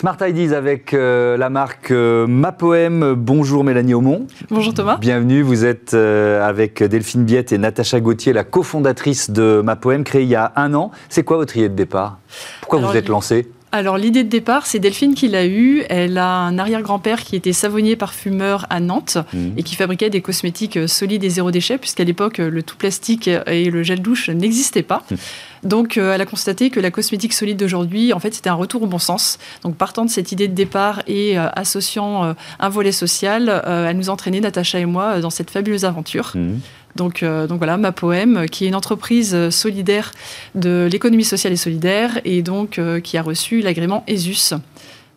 Smart Ideas avec euh, la marque euh, Mapoem. Bonjour Mélanie Aumont. Bonjour Thomas. Bienvenue, vous êtes euh, avec Delphine Biette et Natacha Gauthier, la cofondatrice de Mapoem, créée il y a un an. C'est quoi votre idée de départ? Pourquoi vous vous êtes lancée? alors l'idée de départ, c'est Delphine qui l'a eue. Elle a un arrière-grand-père qui était savonnier parfumeur à Nantes mmh. et qui fabriquait des cosmétiques euh, solides et zéro déchet, puisqu'à l'époque, le tout plastique et le gel douche n'existaient pas. Mmh. Donc euh, elle a constaté que la cosmétique solide d'aujourd'hui, en fait, c'était un retour au bon sens. Donc partant de cette idée de départ et associant un volet social, elle nous entraînait, Natacha et moi, dans cette fabuleuse aventure. Mmh. Donc, euh, donc voilà, ma poème, qui est une entreprise euh, solidaire de l'économie sociale et solidaire, et donc euh, qui a reçu l'agrément ESUS.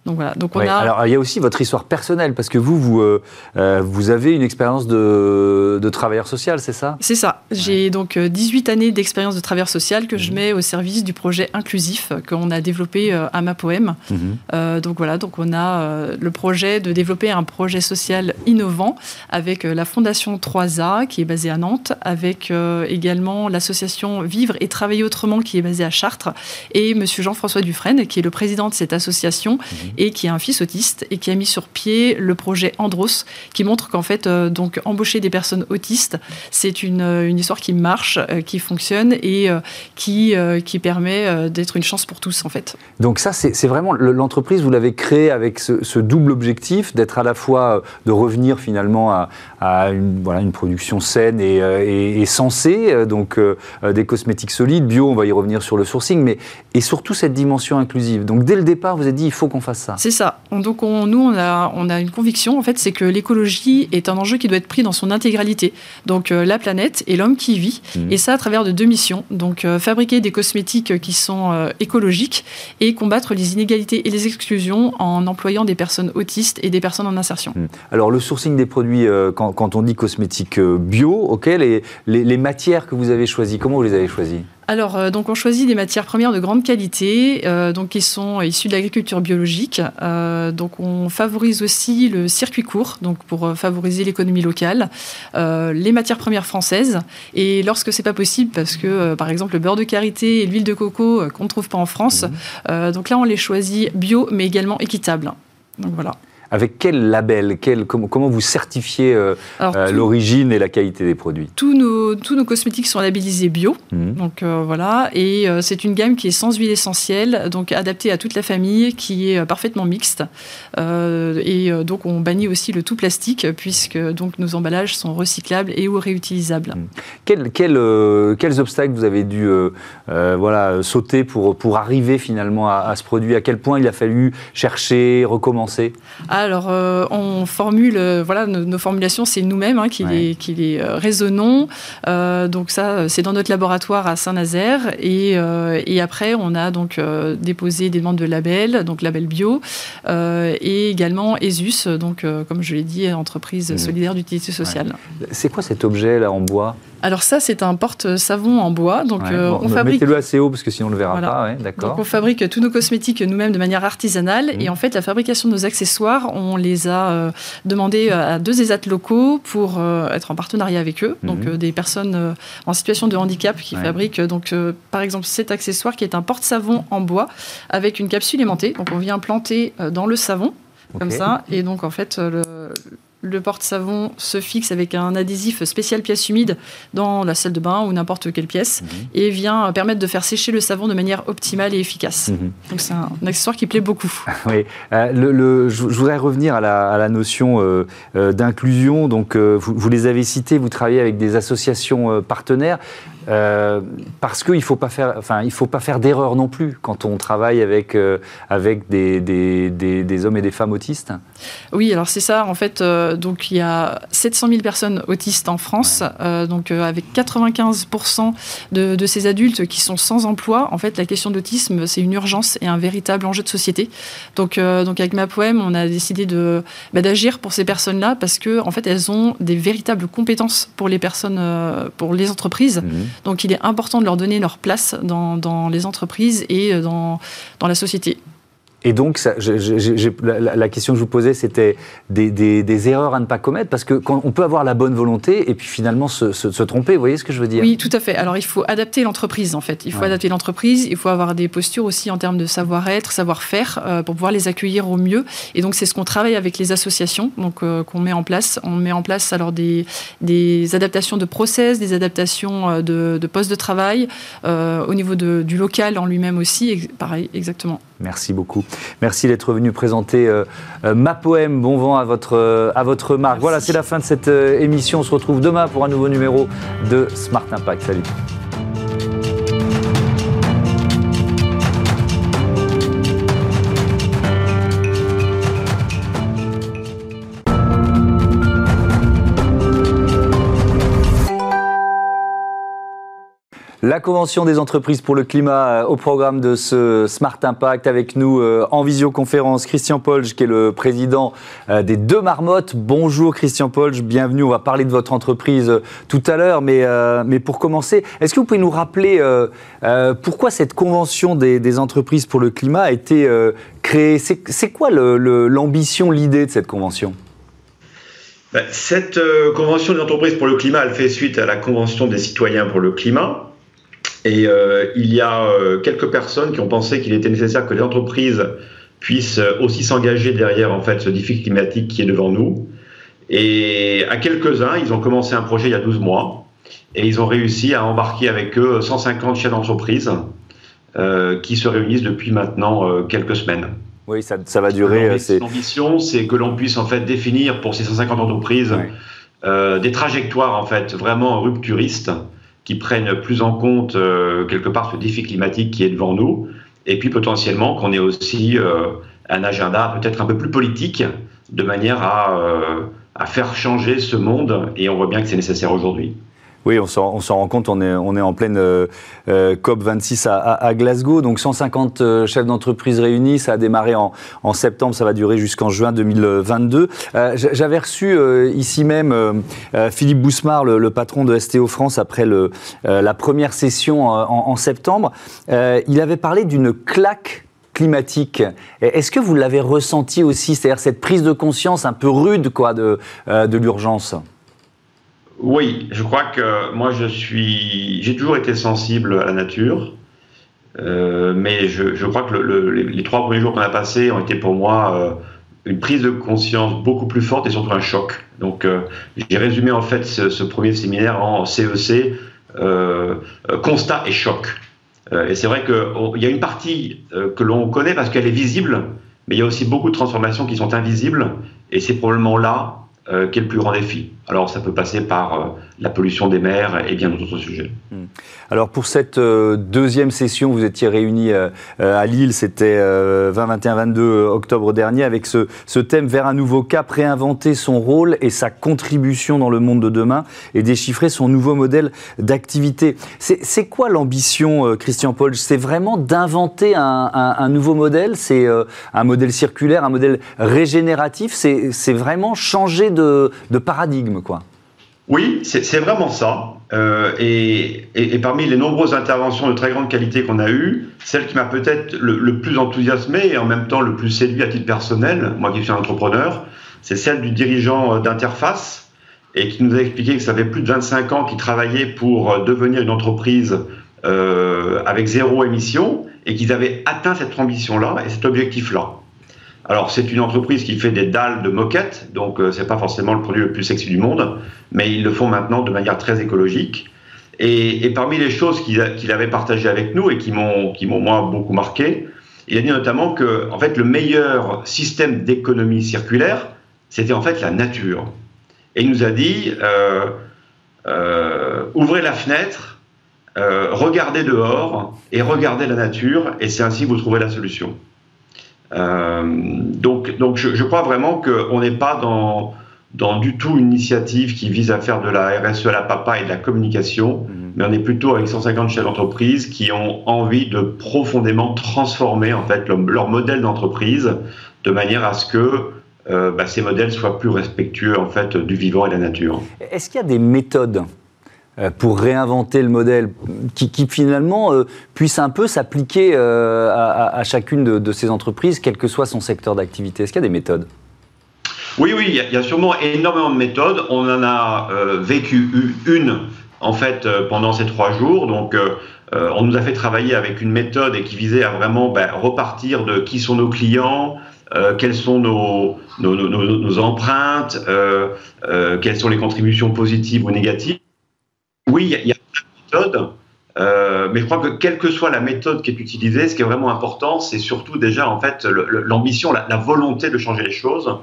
Donc voilà. Donc on a... Alors il y a aussi votre histoire personnelle parce que vous vous, euh, euh, vous avez une expérience de, de travailleur social, c'est ça? C'est ça. J'ai donc 18 euh, années d'expérience de travailleur social que je mhm. mets au service du projet inclusif qu'on a développé à ma poème. Mhm. donc voilà. Donc on a le projet de développer un projet social innovant avec la fondation 3A qui est basée à Nantes, avec également l'association Vivre et travailler autrement qui est basée à Chartres et Monsieur Jean-François Dufresne qui est le président de cette association. Mhm et qui a un fils autiste et qui a mis sur pied le projet Andros, qui montre qu'en fait, euh, donc embaucher des personnes autistes, c'est une, euh, une, histoire qui marche, euh, qui fonctionne et qui, qui permet d'être une chance pour tous en fait. Donc ça, c'est vraiment l'entreprise, vous l'avez créée avec ce, double objectif d'être à la fois de revenir finalement à, à une, voilà, une production saine et, et, sensée, donc des cosmétiques solides, bio, on va y revenir sur le sourcing, mais et surtout cette dimension inclusive. Donc dès le départ, vous avez dit il faut qu'on fasse c'est ça. Donc nous, on a, on a une conviction, en fait, c'est que l'écologie est un enjeu qui doit être pris dans son intégralité. Donc euh, la planète et l'homme qui y vit. Mmh. Et ça à travers de deux missions. Donc euh, fabriquer des cosmétiques qui sont euh, écologiques et combattre les inégalités et les exclusions en employant des personnes autistes et des personnes en insertion. Mmh. Alors le sourcing des produits, quand, quand, on dit cosmétiques bio, ok, les, les, les matières que vous avez choisies, comment vous les avez choisies alors, euh, donc on choisit des matières premières de grande qualité, euh, donc qui sont issues de l'agriculture biologique. Euh, donc, on favorise aussi le circuit court, donc pour favoriser l'économie locale, les matières premières françaises. Et lorsque c'est pas possible, parce que par exemple le beurre de karité et l'huile de coco qu'on ne trouve pas en France, mmh. donc là on les choisit bio, mais également équitables. Donc voilà. Avec quel label comment, vous certifiez euh, euh, l'origine et la qualité des produits? Tous nos, tous nos cosmétiques sont labellisés bio. Mmh. Donc euh, voilà. Et c'est une gamme qui est sans huile essentielle, donc adaptée à toute la famille, qui est parfaitement mixte. et donc on bannit aussi le tout plastique, puisque donc nos emballages sont recyclables et ou réutilisables. Mmh. quels obstacles vous avez dû voilà, sauter pour, pour arriver finalement à, ce produit? À quel point il a fallu chercher, recommencer? Alors, euh, on formule, euh, voilà, nos, formulations, c'est nous-mêmes hein, qui, les, qui les euh, raisonnons. donc ça, c'est dans notre laboratoire à Saint-Nazaire. Et, et, après, on a donc déposé des demandes de label, donc label bio, et également ESUS, donc comme je l'ai dit, entreprise mmh. solidaire d'utilité sociale. C'est quoi cet objet là en bois? Alors ça, c'est un porte-savon en bois. Donc on fabrique. Mettez-le assez haut parce que sinon on le verra pas. d'accord. Donc on fabrique tous nos cosmétiques nous-mêmes de manière artisanale. Mmh. Et en fait, la fabrication de nos accessoires, on les a euh, demandé à deux ESAT locaux pour euh, être en partenariat avec eux. Donc mhm. euh, des personnes en situation de handicap qui fabriquent donc par exemple cet accessoire qui est un porte-savon en bois avec une capsule aimantée. Donc on vient planter dans le savon comme ça et donc en fait le, le porte-savon se fixe avec un adhésif spécial pièce humide dans la salle de bain ou n'importe quelle pièce mhm. et vient permettre de faire sécher le savon de manière optimale et efficace. Mhm. Donc c'est un, accessoire qui plaît beaucoup. Oui, euh, le, je, voudrais revenir à la, notion euh, euh, d'inclusion. Donc vous, vous, les avez cités, vous travaillez avec des associations partenaires. Euh, parce qu'il ne faut pas faire, enfin, il faut pas faire d'erreur non plus quand on travaille avec, euh, avec des, des, des, hommes et des femmes autistes. Oui, alors c'est ça. En fait, euh, donc il y a 700 000 personnes autistes en France, donc avec 95% de, de, ces adultes qui sont sans emploi. En fait, la question de l'autisme, c'est une urgence et un véritable enjeu de société. Donc, donc avec ma poème, on a décidé de bah, d'agir pour ces personnes-là parce que en fait, elles ont des véritables compétences pour les personnes, pour les entreprises. Mmh. Donc il est important de leur donner leur place dans, les entreprises et dans, dans la société. Et donc, ça, la, question que je vous posais, c'était des, erreurs à ne pas commettre, parce qu'on peut avoir la bonne volonté et puis finalement se, tromper. Vous voyez ce que je veux dire? Oui, tout à fait. Alors, il faut adapter l'entreprise, en fait. Il faut adapter l'entreprise. Il faut avoir des postures aussi en termes de savoir-être, savoir-faire, euh, pour pouvoir les accueillir au mieux. Et donc, c'est ce qu'on travaille avec les associations, donc euh, qu'on met en place. On met en place alors des, des adaptations de process, des adaptations euh, de, de postes de travail, au niveau de, du local en lui-même aussi. Pareil, exactement. Merci beaucoup. Merci d'être venu présenter euh, euh, ma poème. Bon vent à votre, euh, à votre marque. Voilà, c'est la fin de cette émission. On se retrouve demain pour un nouveau numéro de Smart Impact. Salut. La Convention des entreprises pour le climat euh, au programme de ce Smart Impact avec nous euh, en visioconférence Christian Polge qui est le président euh, des deux marmottes. Bonjour Christian Polge, bienvenue. On va parler de votre entreprise tout à l'heure, mais, pour commencer, est-ce que vous pouvez nous rappeler pourquoi cette Convention des, entreprises pour le climat a été créée? C'est quoi l'ambition, l'idée de cette convention? Ben, cette convention des entreprises pour le climat, elle fait suite à la convention des citoyens pour le climat, et euh, il y a euh, quelques personnes qui ont pensé qu'il était nécessaire que les entreprises puissent aussi s'engager derrière en fait ce défi climatique qui est devant nous. Et à quelques-uns, ils ont commencé un projet il y a 12 mois et ils ont réussi à embarquer avec eux 150 chefs d'entreprise euh, qui se réunissent depuis maintenant euh, quelques semaines. Oui, ça, ça va durer. L'ambition, c'est que l'on puisse en fait définir pour ces 150 entreprises euh, des trajectoires en fait vraiment rupturistes qui prennent plus en compte euh, quelque part ce défi climatique qui est devant nous, et puis potentiellement qu'on ait aussi euh, un agenda peut-être un peu plus politique, de manière à, euh, à faire changer ce monde, et on voit bien que c'est nécessaire aujourd'hui. Oui, on s'en rend compte, on est, on est en pleine euh, euh COP26 à, à, Glasgow, donc 150 euh, chefs d'entreprise réunis, ça a démarré en, en septembre, ça va durer jusqu'en juin 2022. Euh, J'avais reçu ici même Philippe Bousmar, le, le, patron de STO France, après le, la première session en, en septembre. il avait parlé d'une claque climatique. Est-ce que vous l'avez ressenti aussi, c'est-à-dire cette prise de conscience un peu rude quoi, de, de l'urgence? Oui, je crois que moi je suis, j'ai toujours été sensible à la nature, euh, mais je, crois que les, trois premiers jours qu'on a passés ont été pour moi euh, une prise de conscience beaucoup plus forte et surtout un choc. Donc euh, j'ai résumé en fait ce, premier séminaire en CEC, constat et choc. et c'est vrai qu'il y a une partie que l'on connaît parce qu'elle est visible, mais il y a aussi beaucoup de transformations qui sont invisibles, et c'est probablement là euh, quel est le plus grand défi Alors, ça peut passer par euh, la pollution des mers et bien d'autres sujets. Hmm. Alors, pour cette euh, deuxième session, vous étiez réunis à Lille, c'était 20, 21, 22 octobre dernier, avec ce, thème vers un nouveau cap, réinventer son rôle et sa contribution dans le monde de demain et déchiffrer son nouveau modèle d'activité. C'est quoi l'ambition, Christian Paul? C'est vraiment d'inventer un, nouveau modèle? C'est un modèle circulaire, un modèle régénératif? C'est vraiment changer de, paradigme, Oui, c'est vraiment ça. Euh, et, parmi les nombreuses interventions de très grande qualité qu'on a eues, celle qui m'a peut-être le, plus enthousiasmé et en même temps le plus séduit à titre personnel, moi qui suis un entrepreneur, c'est celle du dirigeant d'Interface et qui nous a expliqué que ça fait plus de 25 ans qu'il travaillait pour devenir une entreprise euh, avec zéro émission et qu'ils avaient atteint cette ambition-là et cet objectif-là. Alors c'est une entreprise qui fait des dalles de moquettes, donc euh, c'est pas forcément le produit le plus sexy du monde, mais ils le font maintenant de manière très écologique. Et, parmi les choses qu'il avait partagées avec nous et qui m'ont moi beaucoup marqué, il a dit notamment que en fait le meilleur système d'économie circulaire, c'était en fait la nature. Et il nous a dit euh, euh, ouvrez la fenêtre, regardez dehors et regardez la nature, et c'est ainsi que vous trouverez la solution. Euh, donc, donc je, je, crois vraiment qu'on n'est pas dans, dans du tout une initiative qui vise à faire de la RSE à la papa et de la communication, mhm. mais on est plutôt avec 150 chefs d'entreprise qui ont envie de profondément transformer en fait leur, modèle d'entreprise de manière à ce que euh, bah, ces modèles soient plus respectueux en fait du vivant et de la nature. Est-ce qu'il y a des méthodes pour réinventer le modèle qui, finalement euh, puisse un peu s'appliquer euh, à, chacune de, ces entreprises, quel que soit son secteur d'activité Est-ce qu'il y a des méthodes? Oui, oui, il y, a, sûrement énormément de méthodes. On en a vécu une, en fait, pendant ces trois jours. Donc, on nous a fait travailler avec une méthode qui visait à vraiment ben, repartir de qui sont nos clients, quelles sont nos empreintes, quelles sont les contributions positives ou négatives oui, il y, a plein de méthodes, euh, mais je crois que quelle que soit la méthode qui est utilisée, ce qui est vraiment important, c'est surtout déjà en fait l'ambition, la, volonté de changer les choses.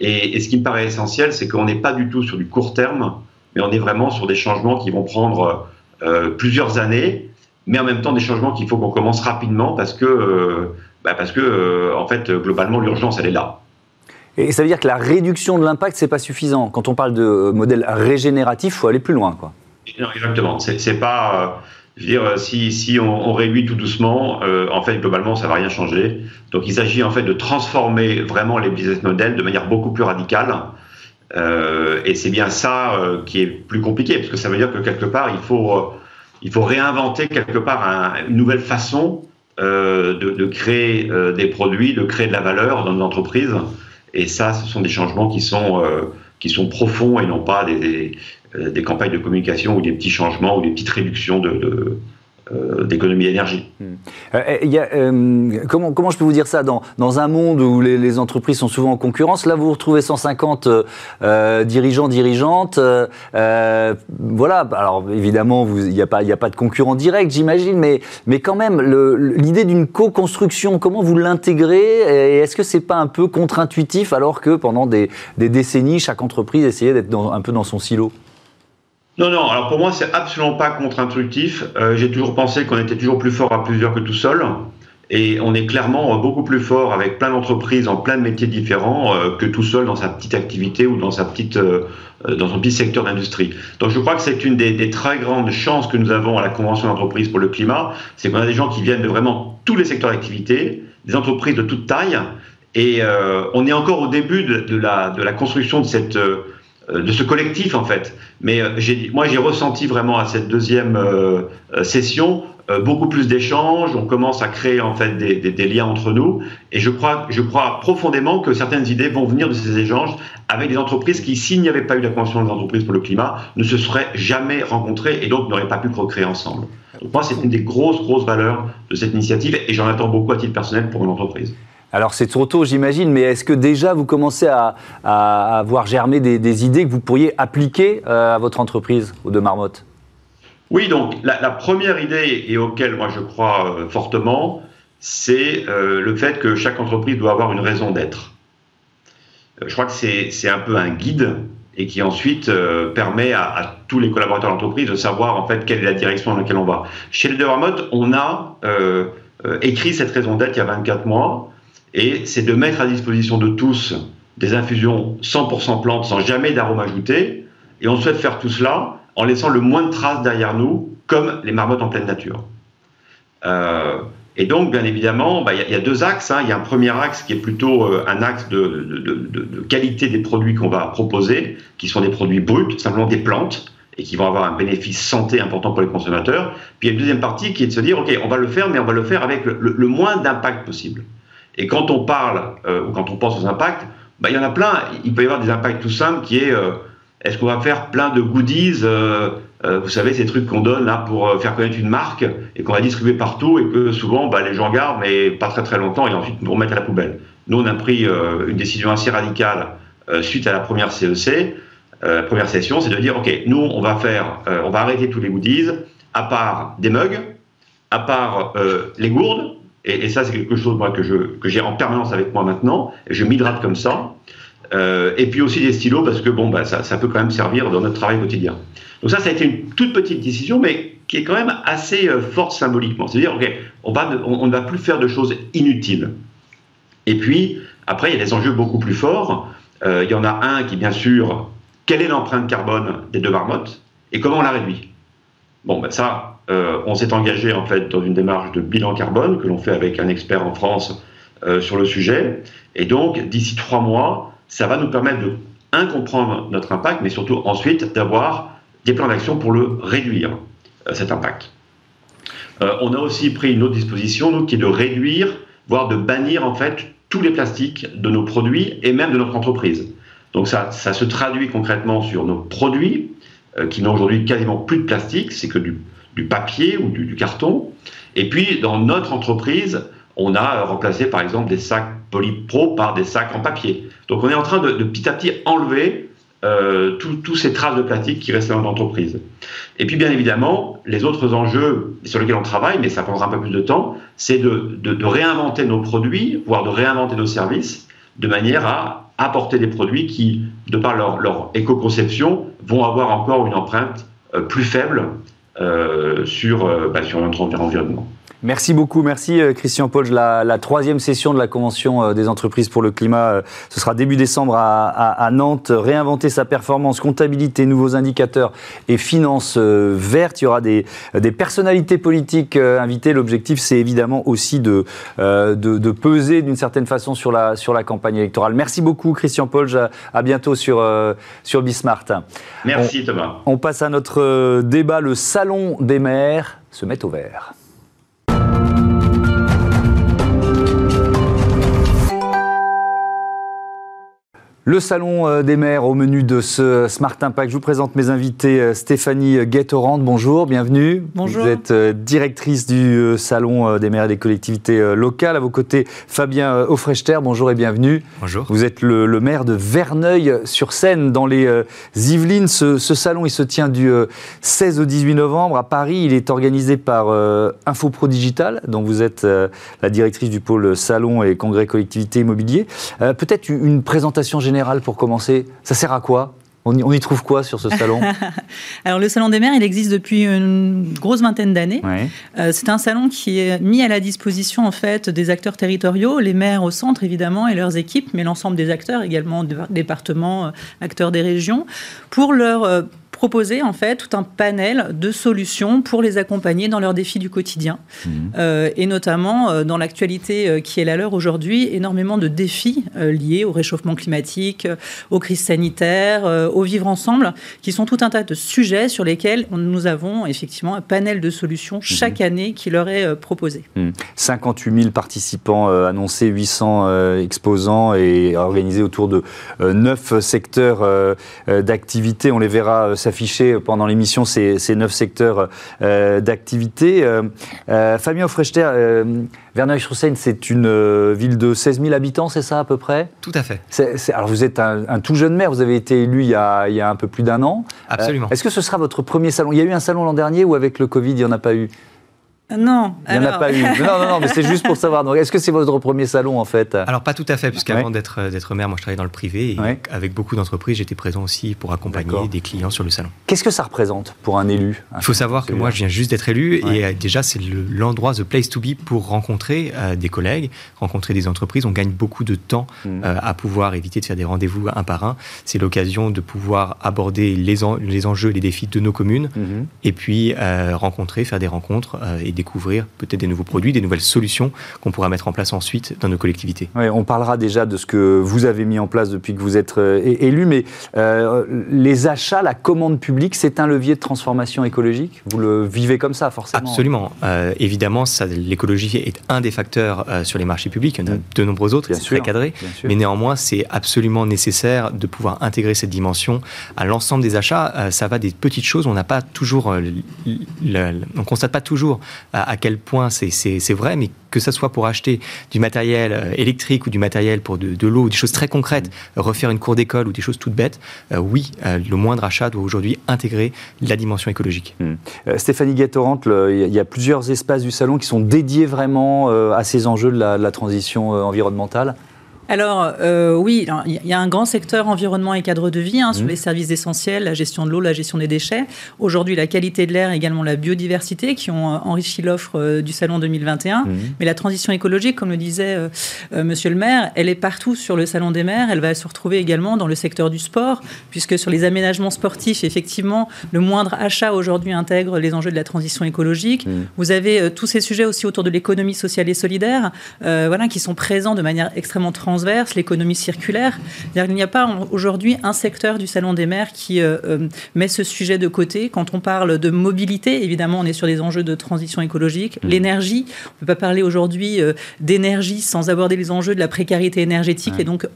Et, ce qui me paraît essentiel, c'est qu'on n'est pas du tout sur du court terme, mais on est vraiment sur des changements qui vont prendre euh, plusieurs années, mais en même temps des changements qu'il faut qu'on commence rapidement parce que, euh, bah, parce que en fait, globalement, l'urgence, elle est là. Et ça veut dire que la réduction de l'impact, c'est pas suffisant. Quand on parle de modèle régénératif, il faut aller plus loin, quoi. Non, exactement. C'est pas. Euh, je veux dire, si, si on, réduit tout doucement, euh, en fait, globalement, ça va rien changer. Donc, il s'agit en fait de transformer vraiment les business models de manière beaucoup plus radicale. Euh, et c'est bien ça qui est plus compliqué, parce que ça veut dire que quelque part, il faut, il faut réinventer quelque part une nouvelle façon de, créer des produits, de créer de la valeur dans une entreprise. Et ça, ce sont des changements qui sont, qui sont profonds et non pas des, euh, des campagnes de communication ou des petits changements ou des petites réductions euh, d'économie d'énergie. Hmm. Euh, comment, comment je peux vous dire ça? Dans, dans un monde où les, entreprises sont souvent en concurrence, là vous retrouvez 150 dirigeants, dirigeantes. voilà, alors évidemment, il n'y a, pas, a pas de concurrent direct, j'imagine, mais, mais quand même, l'idée d'une co-construction, comment vous l'intégrez? Est-ce que c'est pas un peu contre-intuitif alors que pendant des décennies, chaque entreprise essayait d'être un peu dans son silo? Non, non, alors pour moi, c'est absolument pas contre-intuitif. Euh, j'ai toujours pensé qu'on était toujours plus fort à plusieurs que tout seul. Et on est clairement beaucoup plus fort avec plein d'entreprises en plein de métiers différents euh, que tout seul dans sa petite activité ou dans, sa petite, euh, dans son petit secteur d'industrie. Donc je crois que c'est une des, très grandes chances que nous avons à la Convention d'entreprise pour le climat, c'est qu'on a des gens qui viennent de vraiment tous les secteurs d'activité, des entreprises de toute taille, et on est encore au début de, la, construction de cette de ce collectif en fait. Mais euh, moi j'ai ressenti vraiment à cette deuxième euh, session beaucoup plus d'échanges. On commence à créer en fait des, liens entre nous, et je crois, je crois profondément que certaines idées vont venir de ces échanges avec des entreprises qui, s'il n'y avait pas eu la convention des entreprises pour le climat, ne se seraient jamais rencontrées et donc n'auraient pas pu recréer ensemble. Donc moi c'est une des grosses grosses valeurs de cette initiative, et j'en attends beaucoup à titre personnel pour une entreprise. Alors c'est trop tôt, j'imagine, mais est-ce que déjà vous commencez à, à, voir germer des, idées que vous pourriez appliquer euh, à votre entreprise ou de Marmotte? Oui, donc la, première idée et auquel moi je crois euh, fortement, c'est euh, le fait que chaque entreprise doit avoir une raison d'être. je crois que c'est un peu un guide et qui ensuite permet à, tous les collaborateurs de l'entreprise de savoir en fait quelle est la direction dans laquelle on va. Chez le Marmotte, on a écrit cette raison d'être il y a 24 mois et c'est de mettre à disposition de tous des infusions 100% plantes sans jamais d'arôme ajouté. Et on souhaite faire tout cela en laissant le moins de traces derrière nous, comme les marmottes en pleine nature. Euh, et donc, bien évidemment, bah, il y, a deux axes. Hein. Il y a un premier axe qui est plutôt euh, un axe de, de, qualité des produits qu'on va proposer, qui sont des produits bruts, simplement des plantes, et qui vont avoir un bénéfice santé important pour les consommateurs. Puis il y a une deuxième partie qui est de se dire, OK, on va le faire, mais on va le faire avec le moins d'impact possible. Et quand on parle, euh, ou quand on pense aux impacts, bah, il y en a plein. Il peut y avoir des impacts tout simples qui est euh, est-ce qu'on va faire plein de goodies euh, Vous savez, ces trucs qu'on donne là pour faire connaître une marque et qu'on va distribuer partout et que souvent bah, les gens gardent, mais pas très très longtemps et ensuite nous remettent à la poubelle. Nous, on a pris une décision assez radicale suite à la première CEC, e la première session, c'est de dire ok, nous, on va faire, on va arrêter tous les goodies, à part des mugs, à part les gourdes et, ça, c'est quelque chose que, j'ai en permanence avec moi maintenant. Je m'hydrate comme ça. Euh, et puis aussi des stylos, parce que bon, bah, ça, peut quand même servir dans notre travail quotidien. Donc ça, ça a été une toute petite décision, mais qui est quand même assez euh, forte symboliquement. C'est-à-dire, OK, on, ne va plus faire de choses inutiles. Et puis, après, il y a des enjeux beaucoup plus forts. Euh, il y en a un qui, bien sûr, quelle est l'empreinte carbone des deux marmottes et comment on la réduit? Bon, ben ça, euh, on s'est engagé en fait dans une démarche de bilan carbone que l'on fait avec un expert en France euh, sur le sujet. Et donc, d'ici trois mois, ça va nous permettre de, comprendre notre impact, mais surtout ensuite d'avoir des plans d'action pour le réduire, cet impact. on a aussi pris une autre disposition, qui est de réduire, voire de bannir en fait tous les plastiques de nos produits et même de notre entreprise. Donc ça, ça se traduit concrètement sur nos produits, qui n'ont aujourd'hui quasiment plus de plastique, c'est que du, papier ou du, carton. Et puis, dans notre entreprise, on a remplacé par exemple des sacs Polypro par des sacs en papier. Donc on est en train de, petit à petit enlever euh, tous ces traces de plastique qui restent dans l'entreprise. Et puis bien évidemment, les autres enjeux sur lesquels on travaille, mais ça prendra un peu plus de temps, c'est de, réinventer nos produits, voire de réinventer nos services, de manière à apporter des produits qui, de par leur, leur éco-conception, vont avoir encore une empreinte euh, plus faible euh, sur, bah, sur notre environnement. Merci beaucoup, merci euh, Christian Polge. La, troisième session de la Convention euh, des entreprises pour le climat, euh, ce sera début décembre à, Nantes. Réinventer sa performance, comptabilité, nouveaux indicateurs et finances vertes. Il y aura des, personnalités politiques invitées. L'objectif, c'est évidemment aussi de, de, peser d'une certaine façon sur la, sur la campagne électorale. Merci beaucoup Christian Polge. À, bientôt sur, sur Bismart. Merci Thomas. On passe à notre débat, le Salon des maires se met au vert. Le salon euh, des maires au menu de ce Smart Impact. Je vous présente mes invités euh, Stéphanie Guettorand. Bonjour, bienvenue. Bonjour. Vous êtes euh, directrice du salon des maires et des collectivités locales. À vos côtés, Fabien Offrechter. Bonjour et bienvenue. Bonjour. Vous êtes le, maire de Verneuil-sur-Seine dans les Yvelines. Ce, salon, il se tient du 16 au 18 novembre à Paris. Il est organisé par Infopro Digital, dont vous êtes la directrice du pôle salon et congrès collectivité immobilier. Peut-être une présentation générale pour commencer, ça sert à quoi? On y, trouve quoi sur ce salon? Alors le salon des maires, il existe depuis une grosse vingtaine d'années. Euh, c'est un salon qui est mis à la disposition en fait des acteurs territoriaux, les maires au centre évidemment et leurs équipes, mais l'ensemble des acteurs également, départements, acteurs des régions, pour leur euh, proposer en fait tout un panel de solutions pour les accompagner dans leurs défis du quotidien. Mmh. Euh, et notamment euh, dans l'actualité euh, qui est la leur aujourd'hui, énormément de défis liés au réchauffement climatique, aux crises sanitaires, au vivre ensemble, qui sont tout un tas de sujets sur lesquels nous avons effectivement un panel de solutions mmh. chaque année qui leur est proposé. 58 mmh. 000 participants annoncés, 800 exposants et organisés autour de 9 secteurs d'activité. On les verra s'afficher pendant l'émission ces, neuf secteurs euh, d'activité. Euh, euh, Fabien Offrechter, Verneuil-sur-Seine, c'est une ville de 16 000 habitants, c'est ça à peu près? Tout à fait. alors vous êtes un, tout jeune maire, vous avez été élu il y a, il y a un peu plus d'un an. Absolument. Est-ce que ce sera votre premier salon? Il y a eu un salon l'an dernier ou avec le Covid, il n'y en a pas eu? Non. Il n'y en a pas eu. Non, non, non, mais c'est juste pour savoir. Est-ce que c'est votre premier salon en fait? Alors pas tout à fait, puisqu'avant d'être d'être maire, moi je travaillais dans le privé et avec beaucoup d'entreprises, j'étais présent aussi pour accompagner des clients sur le salon. Qu'est-ce que ça représente pour un élu? Il faut savoir que moi je viens juste d'être élu et euh, déjà c'est l'endroit, the place to be pour rencontrer euh, des collègues, rencontrer des entreprises. On gagne beaucoup de temps mm. euh, à pouvoir éviter de faire des rendez-vous un par un. C'est l'occasion de pouvoir aborder les, les enjeux, les défis de nos communes mm-hmm. et puis rencontrer, faire des rencontres et découvrir peut-être des nouveaux produits, des nouvelles solutions qu'on pourra mettre en place ensuite dans nos collectivités. On parlera déjà de ce que vous avez mis en place depuis que vous êtes euh, élu, mais euh, les achats, la commande publique, c'est un levier de transformation écologique? Vous le vivez comme ça, forcément Absolument. Euh, évidemment, l'écologie est un des facteurs sur les marchés publics. Il y en a mm. de nombreux autres, c'est très cadré. Mais néanmoins, c'est absolument nécessaire de pouvoir intégrer cette dimension à l'ensemble des achats. ça va des petites choses. On n'a pas toujours, on constate pas toujours à, quel point c'est vrai, mais que ce soit pour acheter du matériel euh, électrique ou du matériel pour de, l'eau, des choses très concrètes, mm. refaire une cour d'école ou des choses toutes bêtes, euh, oui, euh, le moindre achat doit aujourd'hui intégrer la dimension écologique. Mm. Stéphanie Guettorant, il y a plusieurs espaces du salon qui sont dédiés vraiment à ces enjeux de la transition environnementale alors euh, oui, il y a un grand secteur environnement et cadre de vie hein, sur mmh. les services essentiels, la gestion de l'eau, la gestion des déchets. Aujourd'hui, la qualité de l'air, également la biodiversité, qui ont euh, enrichi l'offre euh, du salon 2021. Mmh. Mais la transition écologique, comme le disait Monsieur le Maire, elle est partout sur le salon des maires. Elle va se retrouver également dans le secteur du sport, puisque sur les aménagements sportifs, effectivement, le moindre achat aujourd'hui intègre les enjeux de la transition écologique. Mmh. Vous avez tous ces sujets aussi autour de l'économie sociale et solidaire, voilà, qui sont présents de manière extrêmement transversale transverse, l'économie circulaire. Il n'y a pas aujourd'hui un secteur du Salon des maires qui met ce sujet de côté. Quand on parle de mobilité, évidemment, on est sur des enjeux de transition écologique. Mmh. L'énergie, on ne peut pas parler aujourd'hui d'énergie sans aborder les enjeux de la précarité énergétique et donc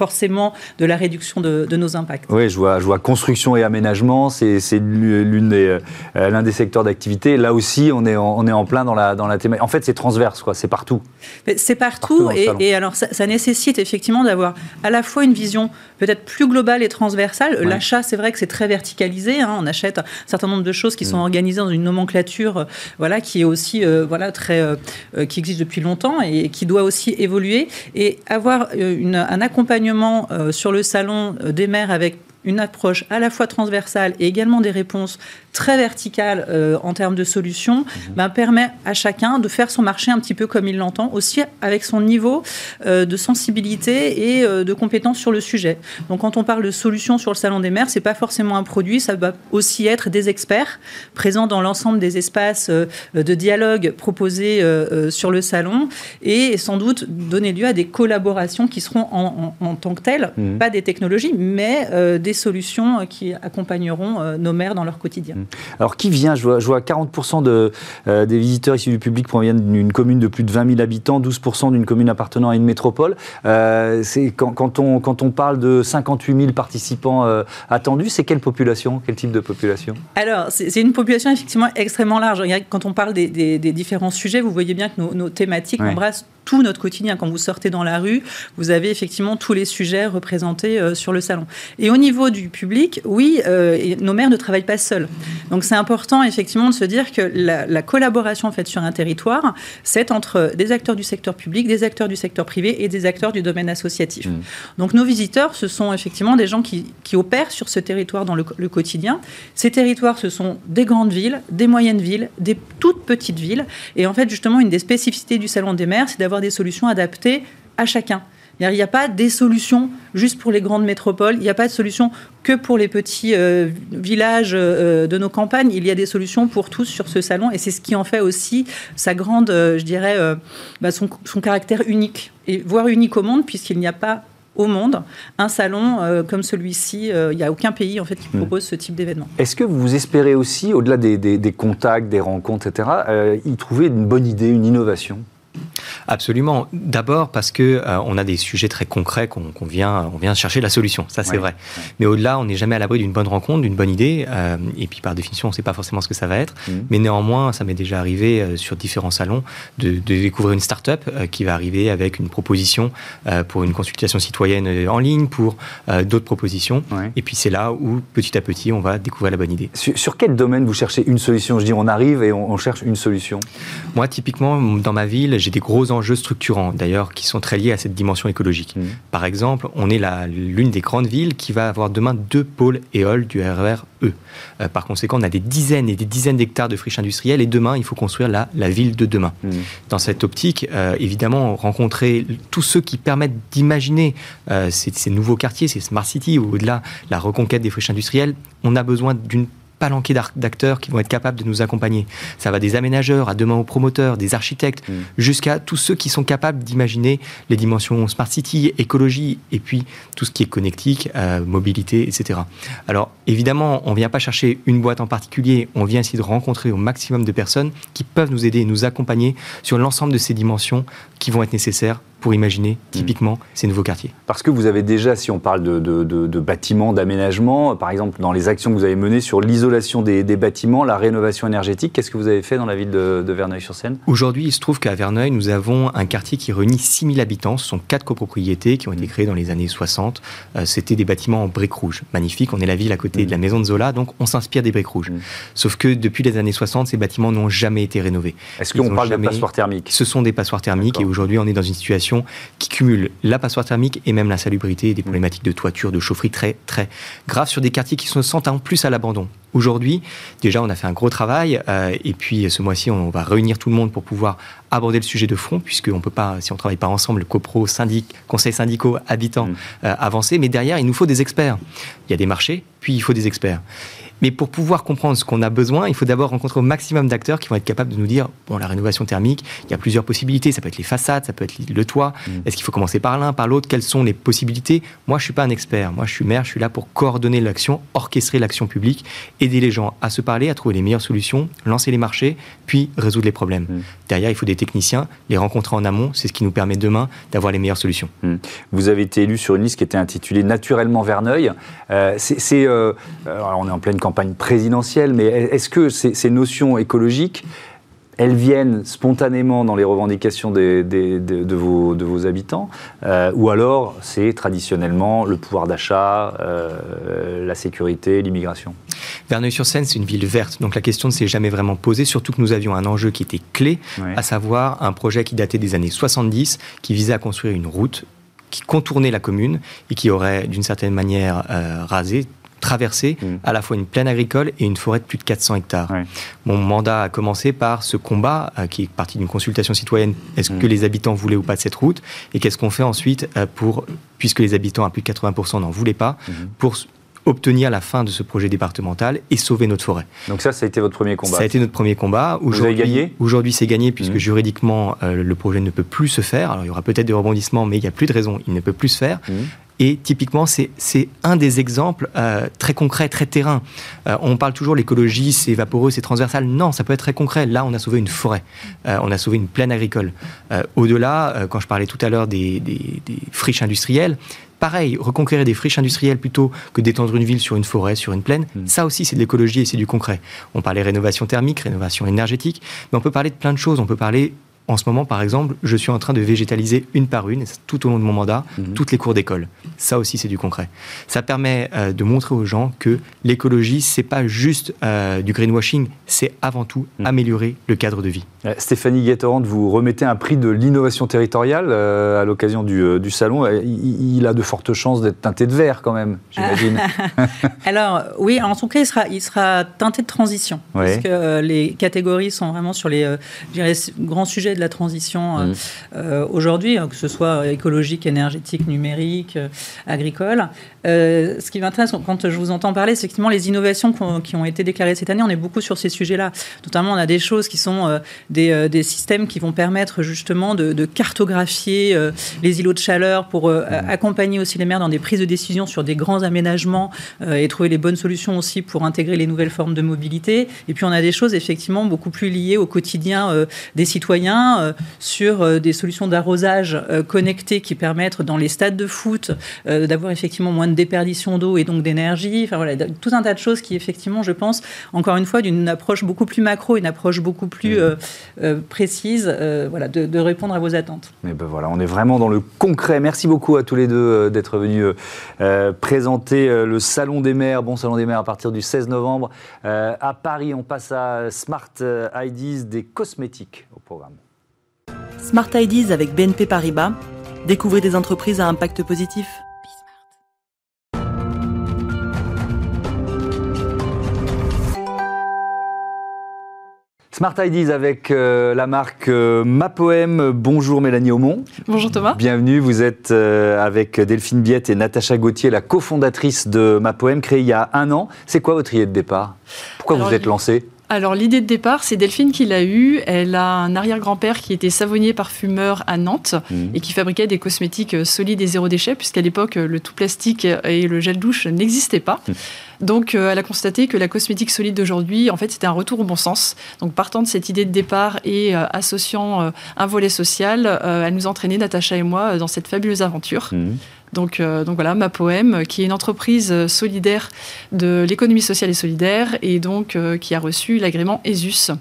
forcément de la réduction de, nos impacts. Oui, je vois, je vois construction et aménagement, c'est l'une des, euh, l'un des secteurs d'activité. Là aussi, on est en, on est en plein dans la, dans la thématique. En fait, c'est transverse, quoi. C'est partout. C'est partout, et, et, alors ça, nécessite effectivement d'avoir à la fois une vision peut-être plus globale et transversale. L'achat, c'est vrai que c'est très verticalisé. Hein. On achète un certain nombre de choses qui sont mm. organisées dans une nomenclature, euh, voilà, qui est aussi euh, voilà très, qui existe depuis longtemps et qui doit aussi évoluer et avoir une, un accompagnement euh, sur le salon euh, des maires avec une approche à la fois transversale et également des réponses très verticales euh, en termes de solutions, mhm. ben, permet à chacun de faire son marché un petit peu comme il l'entend, aussi avec son niveau euh, de sensibilité et euh, de compétence sur le sujet. Donc quand on parle de solutions sur le salon des maires, c'est pas forcément un produit, ça va aussi être des experts présents dans l'ensemble des espaces de dialogue proposés sur le salon et sans doute donner lieu à des collaborations qui seront en, tant que telles, mhm. pas des technologies, mais des solutions qui accompagneront euh, nos maires dans leur quotidien. Mmh. Alors qui vient? Je vois, je vois 40% de, euh, des visiteurs issus du public proviennent d'une commune de plus de 20 000 habitants, 12% d'une commune appartenant à une métropole. Euh, quand, quand, on, quand on parle de 58 000 participants attendus, c'est quelle population? Quel type de population? Alors, c'est une population effectivement extrêmement large. Quand on parle des, différents sujets, vous voyez bien que nos, thématiques embrassent tout notre quotidien. Quand vous sortez dans la rue, vous avez effectivement tous les sujets représentés sur le salon. Et au niveau du public, oui, euh, nos maires ne travaillent pas seuls. Donc c'est important effectivement de se dire que la, collaboration faite sur un territoire, c'est entre des acteurs du secteur public, des acteurs du secteur privé et des acteurs du domaine associatif. Mmh. Donc nos visiteurs, ce sont effectivement des gens qui, opèrent sur ce territoire dans le, le, quotidien. Ces territoires, ce sont des grandes villes, des moyennes villes, des toutes petites villes. Et en fait, justement, une des spécificités du Salon des maires, c'est d'avoir des solutions adaptées à chacun. Il n'y a pas des solutions juste pour les grandes métropoles, il n'y a pas de solution que pour les petits euh, villages euh, de nos campagnes, il y a des solutions pour tous sur ce salon et c'est ce qui en fait aussi sa grande, euh, je dirais, bah, son, caractère unique, et voire unique au monde puisqu'il n'y a pas au monde un salon comme celui-ci. Il n'y a aucun pays en fait qui propose ce type d'événement. Est-ce que vous espérez aussi, au-delà des, des, contacts, des rencontres, etc., y trouver une bonne idée, une innovation? Absolument. D'abord parce que euh, on a des sujets très concrets qu'on vient, on vient chercher la solution. Ça, c'est vrai. Mais au-delà, on n'est jamais à l'abri d'une bonne rencontre, d'une bonne idée. Euh, et puis, par définition, on ne sait pas forcément ce que ça va être. Mmh. Mais néanmoins, ça m'est déjà arrivé euh, sur différents salons de, découvrir une start-up qui va arriver avec une proposition pour une consultation citoyenne en ligne, pour d'autres propositions. Et puis, c'est là où, petit à petit, on va découvrir la bonne idée. Sur, quel domaine vous cherchez une solution? Je dis, on arrive et on, on cherche une solution. Moi, typiquement, dans ma ville, j'ai des gros enjeux structurants, d'ailleurs, qui sont très liés à cette dimension écologique. Mmh. Par exemple, on est l'une des grandes villes qui va avoir demain deux pôles éoles du RER E. Euh, par conséquent, on a des dizaines et des dizaines d'hectares de friches industrielles et demain, il faut construire la, la ville de demain. Mmh. Dans cette optique, euh, évidemment, rencontrer tous ceux qui permettent d'imaginer euh, ces, ces, nouveaux quartiers, ces smart cities, ou au-delà la reconquête des friches industrielles, on a besoin d'une palanquée d'acteurs qui vont être capables de nous accompagner. Ça va des aménageurs à demain aux promoteurs, des architectes, mm. jusqu'à tous ceux qui sont capables d'imaginer les dimensions smart city, écologie, et puis tout ce qui est connectique, euh, mobilité, etc. Alors évidemment, on ne vient pas chercher une boîte en particulier, on vient essayer de rencontrer au maximum de personnes qui peuvent nous aider et nous accompagner sur l'ensemble de ces dimensions qui vont être nécessaires pour imaginer typiquement ces nouveaux quartiers Parce que vous avez déjà, si on parle de, bâtiments, d'aménagement, par exemple dans les actions que vous avez menées sur l'isolation des, bâtiments, la rénovation énergétique, qu'est-ce que vous avez fait dans la ville de, Verneuil-sur-Seine? Aujourd'hui, il se trouve qu'à Verneuil, nous avons un quartier qui réunit 6000 habitants. Ce sont quatre copropriétés qui ont été créées dans les années 60. Euh, c'était des bâtiments en briques rouges. Magnifique, on est la ville à côté de la maison de Zola, donc on s'inspire des briques rouges. Sauf que depuis les années 60, ces bâtiments n'ont jamais été rénovés. Est-ce qu'on parle de passoires thermiques? Ce sont des passoires thermiques et aujourd'hui, on est dans une situation qui cumule la passoire thermique et même la salubrité, des problématiques de toiture, de chaufferie très très graves sur des quartiers qui se sentent en plus à l'abandon. Aujourd'hui, déjà, on a fait un gros travail euh, et puis ce mois-ci, on va réunir tout le monde pour pouvoir aborder le sujet de front, puisqu'on peut pas, si on travaille pas ensemble, copro, syndic, conseils syndicaux, habitants, mmh. euh, avancer. Mais derrière, il nous faut des experts. Il y a des marchés, puis il faut des experts. Mais pour pouvoir comprendre ce qu'on a besoin, il faut d'abord rencontrer au maximum d'acteurs qui vont être capables de nous dire, bon, la rénovation thermique, il y a plusieurs possibilités, ça peut être les façades, ça peut être le toit, mm. est-ce qu'il faut commencer par l'un, par l'autre, quelles sont les possibilités? Moi, je ne suis pas un expert, moi, je suis maire, je suis là pour coordonner l'action, orchestrer l'action publique, aider les gens à se parler, à trouver les meilleures solutions, lancer les marchés, puis résoudre les problèmes. Mm. Derrière, il faut des techniciens, les rencontrer en amont, c'est ce qui nous permet demain d'avoir les meilleures solutions. Mm. Vous avez été élu sur une liste qui était intitulée Naturellement Verneuil. Euh, c'est, euh, on est en pleine campagne présidentielle, mais est-ce que ces notions écologiques elles viennent spontanément dans les revendications de, vos, habitants, euh, ou alors c'est traditionnellement le pouvoir d'achat, euh, la sécurité, l'immigration? Verneuil-sur-Seine, c'est une ville verte, donc la question ne s'est jamais vraiment posée, surtout que nous avions un enjeu qui était clé, à savoir un projet qui datait des années 70, qui visait à construire une route qui contournait la commune et qui aurait d'une certaine manière euh, rasé traverser mm. à la fois une plaine agricole et une forêt de plus de 400 hectares. Mon mandat a commencé par ce combat euh, qui est parti d'une consultation citoyenne. Est-ce mm. que les habitants voulaient ou pas de cette route? Et qu'est-ce qu'on fait ensuite euh, pour, puisque les habitants à plus de 80% n'en voulaient pas, mm-hmm. pour obtenir la fin de ce projet départemental et sauver notre forêt? Donc ça, ça a été votre premier combat? Ça a été notre premier combat. Vous avez gagné? Aujourd'hui, c'est gagné puisque mmh. juridiquement, euh, le projet ne peut plus se faire. Alors, il y aura peut-être des rebondissements, mais il n'y a plus de raison, il ne peut plus se faire. Mmh. Et typiquement, c'est un des exemples euh, très concrets, très terrain. Euh, on parle toujours l'écologie, c'est vaporeux, c'est transversal. Non, ça peut être très concret. Là, on a sauvé une forêt, on a sauvé une plaine agricole. Au-delà, quand je parlais tout à l'heure des, des, friches industrielles, Pareil, reconquérir des friches industrielles plutôt que d'étendre une ville sur une forêt, sur une plaine, hmm. ça aussi c'est de l'écologie et c'est du concret. On parlait rénovation thermique, rénovation énergétique, mais on peut parler de plein de choses. On peut parler en ce moment, par exemple, je suis en train de végétaliser une par une, tout au long de mon mandat, mhm. toutes les cours d'école. Ça aussi, c'est du concret. Ça permet euh, de montrer aux gens que l'écologie, c'est pas juste euh, du greenwashing, c'est avant tout mhm. améliorer le cadre de vie. Euh, Stéphanie Guetterand, vous remettez un prix de l'innovation territoriale à l'occasion du, salon. Il, a de fortes chances d'être teinté de vert quand même, j'imagine. Alors oui, en tout cas, il sera, il sera teinté de transition, parce que les catégories sont vraiment sur les grands sujets de la transition euh, mmh. euh, aujourd'hui, hein, que ce soit écologique, énergétique, numérique, euh, ce qui m'intéresse quand je vous entends parler, c'est effectivement les innovations qui ont été déclarées cette année. On est beaucoup sur ces sujets-là. Notamment, on a des choses qui sont des, des, systèmes qui vont permettre justement de, cartographier les îlots de chaleur pour mmh. accompagner aussi les maires dans des prises de décision sur des grands aménagements et trouver les bonnes solutions aussi pour intégrer les nouvelles formes de mobilité. Et puis, on a des choses effectivement beaucoup plus liées au quotidien des citoyens euh, sur euh, des solutions d'arrosage euh, connectées qui permettent dans les stades de foot d'avoir effectivement moins de déperdition d'eau et donc d'énergie. Enfin voilà, tout un tas de choses qui effectivement, je pense, encore une fois, d'une approche beaucoup plus macro, une approche beaucoup plus mmh. précise, voilà, de, répondre à vos attentes. Mais ben voilà, on est vraiment dans le concret. Merci beaucoup à tous les deux d'être venus présenter le Salon des maires, bon Salon des maires à partir du 16 novembre. à Paris, on passe à Smart IDs des cosmétiques au programme. Smart Ideas avec BNP Paribas. Découvrez des entreprises à impact positif. Smart Ideas avec euh, la marque euh, Mapoem. Bonjour Mélanie Aumont. Bonjour Thomas. Bienvenue. Vous êtes euh, avec Delphine Biette et Natacha Gauthier, la cofondatrice de Mapoem, créée il y a un an. C'est quoi votre idée de départ? Pourquoi vous êtes lancée? alors l'idée de départ, c'est Delphine qui l'a eue. Elle a un arrière-grand-père qui était savonnier parfumeur à Nantes mmh. et qui fabriquait des cosmétiques euh, solides et zéro déchet, puisqu'à l'époque, le tout plastique et le gel douche n'existaient pas. Mmh. Donc euh, elle a constaté que la cosmétique solide d'aujourd'hui, en fait, c'était un retour au bon sens. Donc partant de cette idée de départ et euh, associant un volet social, elle nous entraînait, Natacha et moi, dans cette fabuleuse aventure. Mmh. Donc, euh, donc voilà, ma poème, qui est une entreprise solidaire de l'économie sociale et solidaire, et donc euh, qui a reçu l'agrément ESUS.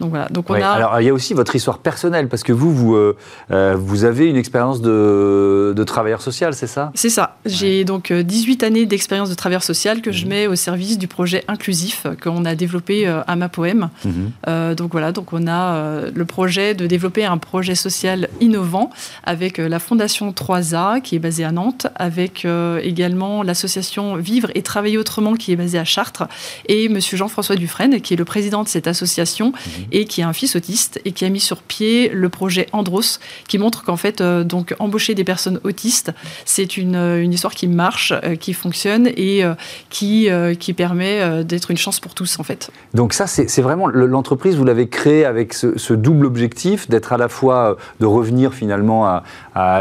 Donc voilà. Donc on a... Alors il y a aussi votre histoire personnelle parce que vous vous, euh, euh, vous avez une expérience de, de travailleur social, c'est ça? C'est ça. J'ai donc 18 euh, années d'expérience de travailleur social que je mhm. mets au service du projet inclusif qu'on a développé à ma poème. Mhm. donc voilà. Donc on a le projet de développer un projet social innovant avec la fondation 3A qui est basée à Nantes, avec également l'association Vivre et Travailler autrement qui est basée à Chartres et Monsieur Jean-François Dufresne qui est le président de cette association. Mhm et qui a un fils autiste et qui a mis sur pied le projet Andros, qui montre qu'en fait, donc embaucher des personnes autistes, c'est une, une, histoire qui marche, qui fonctionne et qui, qui permet d'être une chance pour tous en fait. Donc ça, c'est vraiment l'entreprise, vous l'avez créée avec ce, double objectif d'être à la fois de revenir finalement à,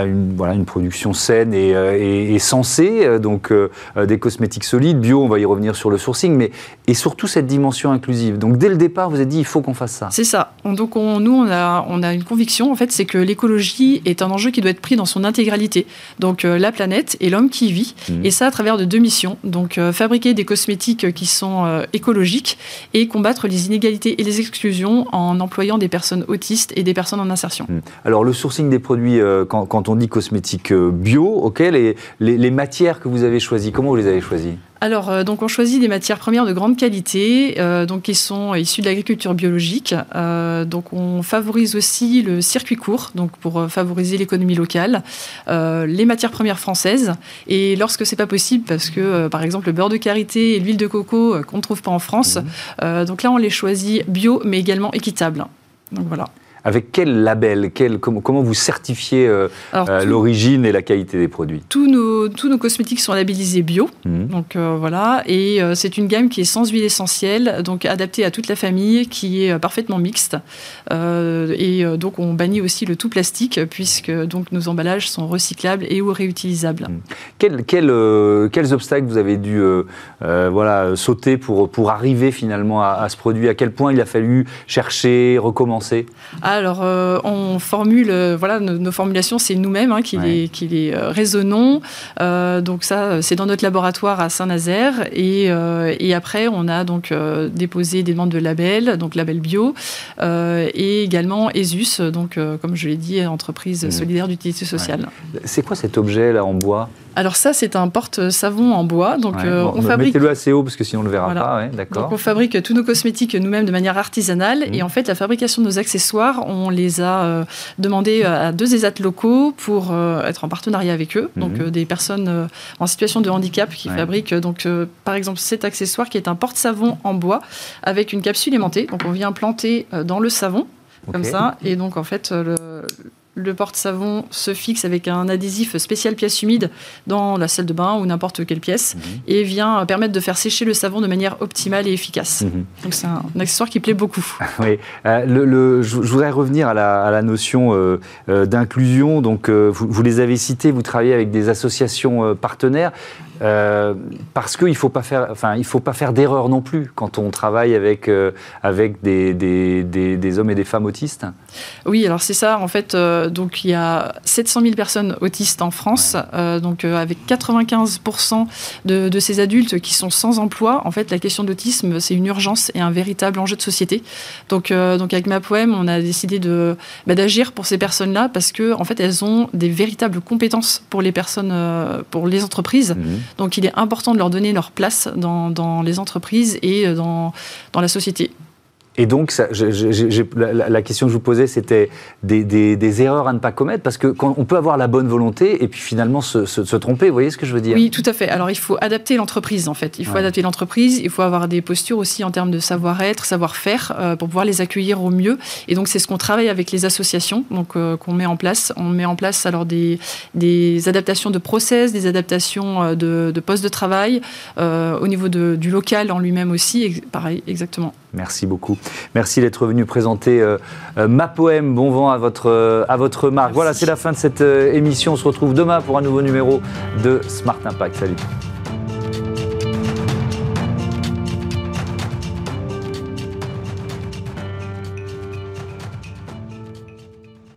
une, voilà, une production saine et, et, sensée, donc des cosmétiques solides, bio, on va y revenir sur le sourcing, mais et surtout cette dimension inclusive. Donc dès le départ, vous avez dit il faut qu'on fasse ça. C'est ça. Donc nous, on a, on a une conviction en fait, c'est que l'écologie est un enjeu qui doit être pris dans son intégralité. Donc euh, la planète et l'homme qui vit, mmh. et ça à travers de deux missions. Donc euh, fabriquer des cosmétiques qui sont euh, écologiques et combattre les inégalités et les exclusions en employant des personnes autistes et des personnes en insertion. Mmh. Alors le sourcing des produits, quand, quand, on dit cosmétiques bio, ok, les, les, les matières que vous avez choisies, comment vous les avez choisies alors, euh, donc on choisit des matières premières de grande qualité, euh, donc qui sont issues de l'agriculture biologique. Euh, donc, on favorise aussi le circuit court, donc pour favoriser l'économie locale, les matières premières françaises. Et lorsque c'est pas possible, parce que par exemple le beurre de karité et l'huile de coco qu'on ne trouve pas en France, mmh. donc là on les choisit bio, mais également équitables. Donc voilà. Avec quel label comment, vous certifiez euh, euh, l'origine et la qualité des produits? Tous nos, tous nos cosmétiques sont labellisés bio. Mhm. Donc euh, voilà. Et c'est une gamme qui est sans huile essentielle, donc adaptée à toute la famille, qui est parfaitement mixte. et donc on bannit aussi le tout plastique, puisque donc nos emballages sont recyclables et ou réutilisables. Mhm. quels obstacles vous avez dû voilà, sauter pour, pour arriver finalement à, à, ce produit? À quel point il a fallu chercher, recommencer? Alors, euh, on formule, euh, voilà, nos, formulations, c'est nous-mêmes hein, qui, les, qui les euh, raisonnons. donc ça, c'est dans notre laboratoire à Saint-Nazaire. Et, et, après, on a donc déposé des demandes de label, donc label bio, et également ESUS, donc comme je l'ai dit, entreprise mmh. solidaire d'utilité sociale. C'est quoi cet objet là en bois? Alors ça, c'est un porte-savon en bois. Donc on fabrique. Mettez-le assez haut parce que sinon on le verra pas. d'accord. Donc on fabrique tous nos cosmétiques nous-mêmes de manière artisanale. Mmh. Et en fait, la fabrication de nos accessoires on les a euh, demandés à deux ESAT locaux pour euh, être en partenariat avec eux, donc euh, des personnes en situation de handicap qui fabriquent donc par exemple cet accessoire qui est un porte-savon en bois avec une capsule aimantée. Donc on vient planter dans le savon comme ça et donc en fait le, le porte-savon se fixe avec un adhésif spécial pièce humide dans la salle de bain ou n'importe quelle pièce mhm. et vient permettre de faire sécher le savon de manière optimale et efficace. Mhm. Donc c'est un, accessoire qui plaît beaucoup. oui, euh, le, je, voudrais revenir à la, notion euh, euh, d'inclusion. Donc vous, vous, les avez cités, vous travaillez avec des associations partenaires. Euh, parce qu'il ne faut pas faire, enfin, il faut pas faire d'erreur non plus quand on travaille avec, euh, avec des, des, des, hommes et des femmes autistes. Oui, alors c'est ça. En fait, euh, donc il y a 700 000 personnes autistes en France, donc avec 95% de, de, ces adultes qui sont sans emploi. En fait, la question de l'autisme, c'est une urgence et un véritable enjeu de société. Donc, donc avec ma poème, on a décidé de bah, d'agir pour ces personnes-là parce que en fait, elles ont des véritables compétences pour les personnes, pour les entreprises. Mmh. Donc il est important de leur donner leur place dans, les entreprises et euh, dans la société. Et donc, ça, la, question que je vous posais, c'était des, erreurs à ne pas commettre, parce qu'on peut avoir la bonne volonté et puis finalement se, tromper. Vous voyez ce que je veux dire? Oui, tout à fait. Alors, il faut adapter l'entreprise, en fait. Il faut adapter l'entreprise, il faut avoir des postures aussi en termes de savoir-être, savoir-faire, euh, pour pouvoir les accueillir au mieux. Et donc, c'est ce qu'on travaille avec les associations, donc euh, qu'on met en place. On met en place alors des, des adaptations de process, des adaptations euh, de, de postes de travail, au niveau de, du local en lui-même aussi. Pareil, exactement. Merci beaucoup. Merci d'être venu présenter euh, euh, ma poème. Bon vent à votre, euh, à votre marque. Voilà, c'est la fin de cette émission. On se retrouve demain pour un nouveau numéro de Smart Impact. Salut.